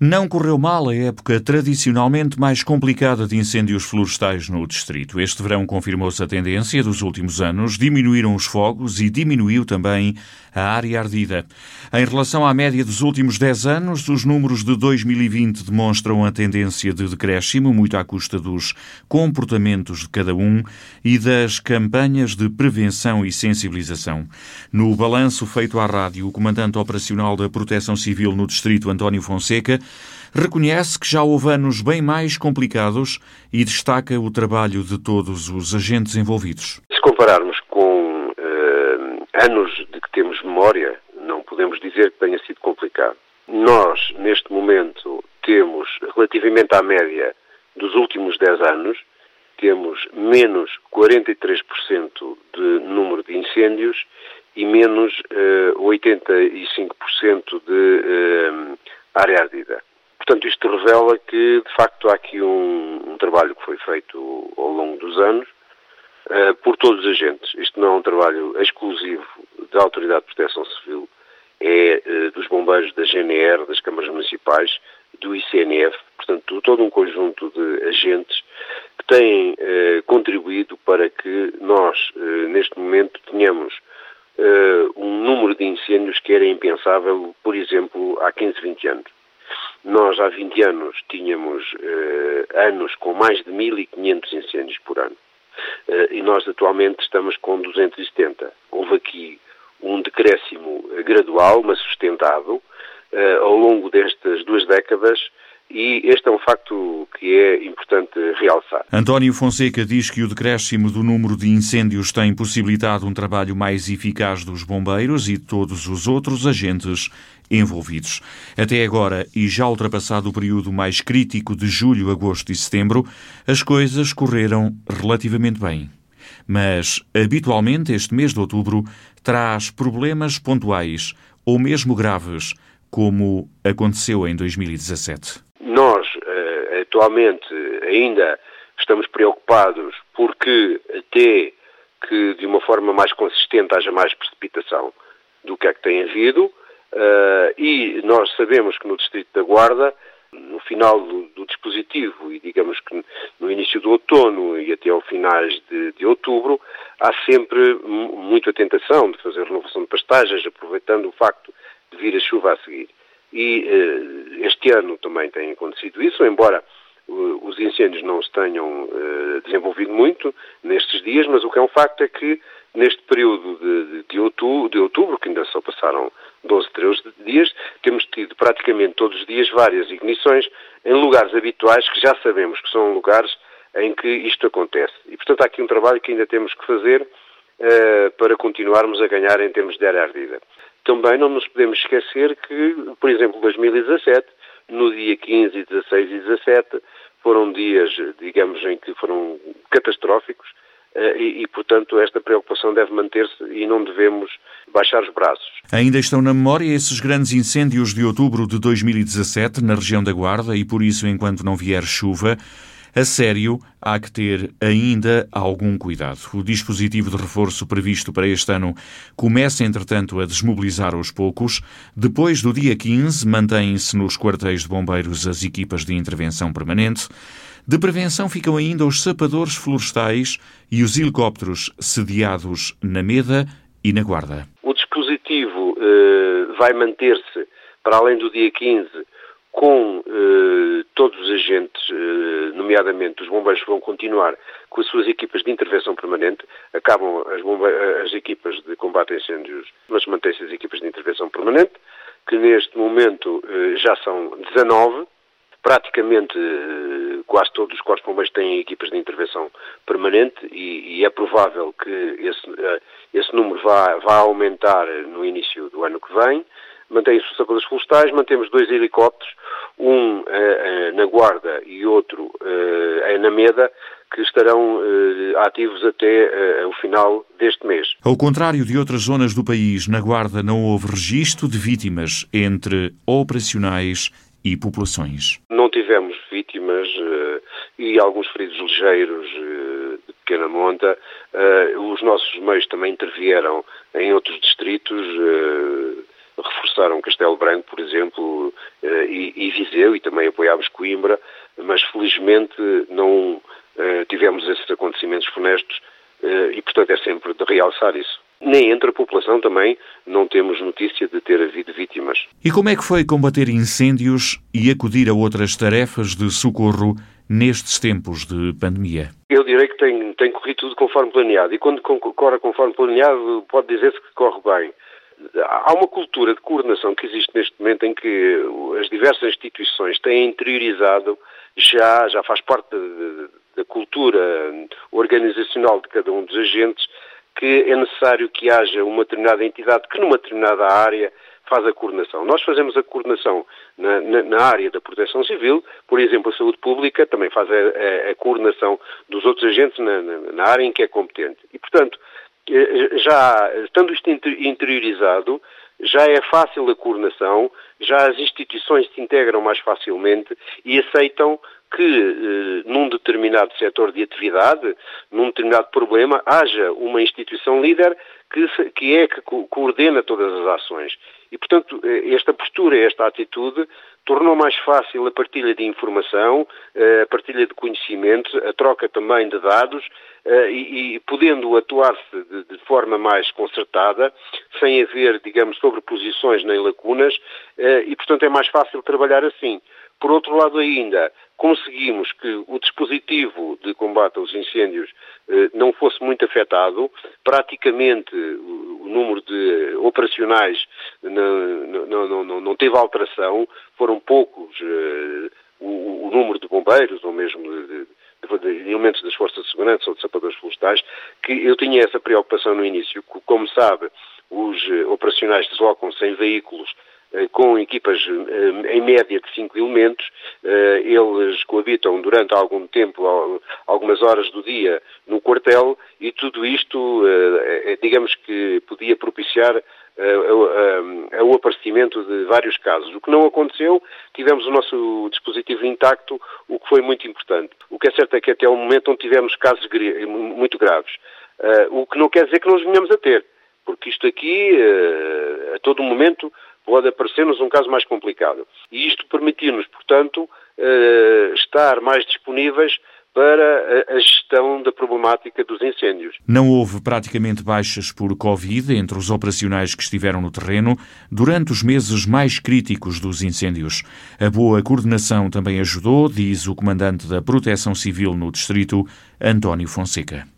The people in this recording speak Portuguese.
Não correu mal a época tradicionalmente mais complicada de incêndios florestais no distrito. Este verão confirmou-se a tendência dos últimos anos, diminuíram os fogos e diminuiu também a área ardida. Em relação à média dos últimos 10 anos, os números de 2020 demonstram a tendência de decréscimo, muito à custa dos comportamentos de cada um e das campanhas de prevenção e sensibilização. No balanço feito à rádio, o comandante operacional da Proteção Civil no distrito, António Fonseca, reconhece que já houve anos bem mais complicados e destaca o trabalho de todos os agentes envolvidos. Se compararmos com uh, anos de que temos memória, não podemos dizer que tenha sido complicado. Nós, neste momento, temos, relativamente à média dos últimos 10 anos, temos menos 43% de número de incêndios e menos uh, 85% de uh, área ardida. Portanto, isto revela que, de facto, há aqui um, um trabalho que foi feito ao longo dos anos uh, por todos os agentes. Isto não é um trabalho exclusivo da Autoridade de Proteção Civil, é uh, dos bombeiros da GNR, das câmaras municipais, do ICNF, portanto, todo um conjunto de agentes que têm uh, contribuído para que nós, neste momento, tenhamos um número de incêndios que era impensável, há 15, 20 anos. Nós, há 20 anos, tínhamos eh, anos com mais de 1.500 incêndios por ano. Eh, e nós, atualmente, estamos com 270. Houve aqui um decréscimo gradual, mas sustentado, eh, ao longo destas duas décadas, e este é um facto que é importante realçar. António Fonseca diz que o decréscimo do número de incêndios tem possibilitado um trabalho mais eficaz dos bombeiros e de todos os outros agentes envolvidos. Até agora, e já ultrapassado o período mais crítico de julho, agosto e setembro, as coisas correram relativamente bem. Mas, habitualmente, este mês de outubro traz problemas pontuais ou mesmo graves, como aconteceu em 2017. Nós, eh, atualmente, ainda estamos preocupados porque, até que de uma forma mais consistente haja mais precipitação do que é que tem havido, Uh, e nós sabemos que no Distrito da Guarda, no final do, do, dispositivo e digamos que no início do outono e até ao finais de, de outubro, há sempre muita tentação de fazer renovação de pastagens, aproveitando o facto de vir a chuva a seguir. E uh, este ano também tem acontecido isso, embora uh, os incêndios não se tenham desenvolvido muito nestes dias, mas o que é um facto é que neste período de, de, outubro, de outubro, que ainda só passaram 12, 13 dias, temos tido praticamente todos os dias várias ignições em lugares habituais que já sabemos que são lugares em que isto acontece. E, portanto, há aqui um trabalho que ainda temos que fazer uh, para continuarmos a ganhar em termos de área ardida. Também não nos podemos esquecer que, por exemplo, 2017, no dia 15, 16 e 17, foram dias, digamos, em que foram catastróficos, e, e, portanto, esta preocupação deve manter-se e não devemos baixar os braços. Ainda estão na memória esses grandes incêndios de outubro de 2017 na região da Guarda e, por isso, enquanto não vier chuva, a sério, há que ter ainda algum cuidado. O dispositivo de reforço previsto para este ano começa, entretanto, a desmobilizar aos poucos. Depois do dia 15, mantêm-se nos quartéis de bombeiros as equipas de intervenção permanente. De prevenção ficam ainda os sapadores florestais e os helicópteros sediados na Meda e na Guarda. O dispositivo eh, vai manter-se para além do dia 15 com eh, todos os agentes, eh, nomeadamente os bombeiros, vão continuar com as suas equipas de intervenção permanente. Acabam as, as equipas de combate a incêndios, mas mantém-se as equipas de intervenção permanente, que neste momento eh, já são 19 praticamente eh, quase todos os corpos bombeiros têm equipas de intervenção permanente e, e é provável que esse, eh, esse número vá, vá aumentar no início do ano que vem. Mantém-se os sapadores florestais, mantemos dois helicópteros, um eh, na Guarda e outro na Meda, que estarão ativos até o final deste mês. Ao contrário de outras zonas do país, na Guarda não houve registro de vítimas entre operacionais e populações. Não tivemos vítimas uh, e alguns feridos ligeiros uh, de pequena monta. Uh, os nossos meios também intervieram em outros distritos, reforçaram Castelo Branco, por exemplo, e, e Viseu, e também apoiámos Coimbra, mas felizmente não tivemos esses acontecimentos funestos e, portanto, é sempre de realçar isso. Nem entre a população também não temos notícia de ter havido vítimas. E como é que foi combater incêndios e acudir a outras tarefas de socorro nestes tempos de pandemia? Eu direi que tem, tem corrido tudo conforme planeado. E quando corre conforme planeado, pode dizer-se que corre bem. Há uma cultura de coordenação que existe neste momento em que as diversas instituições têm interiorizado, já, já faz parte da cultura organizacional de cada um dos agentes, que é necessário que haja uma determinada entidade que numa determinada área faz a coordenação. Nós fazemos a coordenação na, na, na área da proteção civil, por exemplo, a saúde pública também faz a, a, a coordenação dos outros agentes na, na, área em que é competente. E, portanto, eh, já estando isto interiorizado, já é fácil a coordenação, já as instituições se integram mais facilmente e aceitam que eh, num determinado setor de atividade, num determinado problema, haja uma instituição líder que, que é que coordena todas as ações. E, portanto, eh, esta postura, esta atitude, tornou mais fácil a partilha de informação, eh, a partilha de conhecimentos, a troca também de dados eh, e, e podendo atuar-se de, de, forma mais concertada, sem haver, digamos, sobreposições nem lacunas, e, portanto, é mais fácil trabalhar assim. Por outro lado, ainda, conseguimos que o dispositivo de combate aos incêndios eh, não fosse muito afetado. Praticamente o, o número de operacionais não, não, não, não, teve alteração, foram poucos eh, o, o, número de bombeiros ou mesmo de, de, de, elementos das forças de segurança ou de sapadores florestais, que eu tinha essa preocupação no início. Como sabe, os eh, operacionais deslocam-se em veículos com equipas eh, em média de cinco elementos. Eh, eles coabitam durante algum tempo, algumas horas do dia, no quartel e tudo isto, digamos que podia propiciar o aparecimento de vários casos. O que não aconteceu, tivemos o nosso dispositivo intacto, o que foi muito importante. O que é certo é que até o momento não tivemos casos muito graves. O que não quer dizer que não os venhamos a ter, porque isto aqui, a todo momento, pode aparecer-nos um caso mais complicado. E isto permitir-nos, portanto, eh, estar mais disponíveis para a gestão da problemática dos incêndios. Não houve praticamente baixas por Covid entre os operacionais que estiveram no terreno durante os meses mais críticos dos incêndios. A boa coordenação também ajudou, diz o comandante da Proteção Civil no distrito, António Fonseca.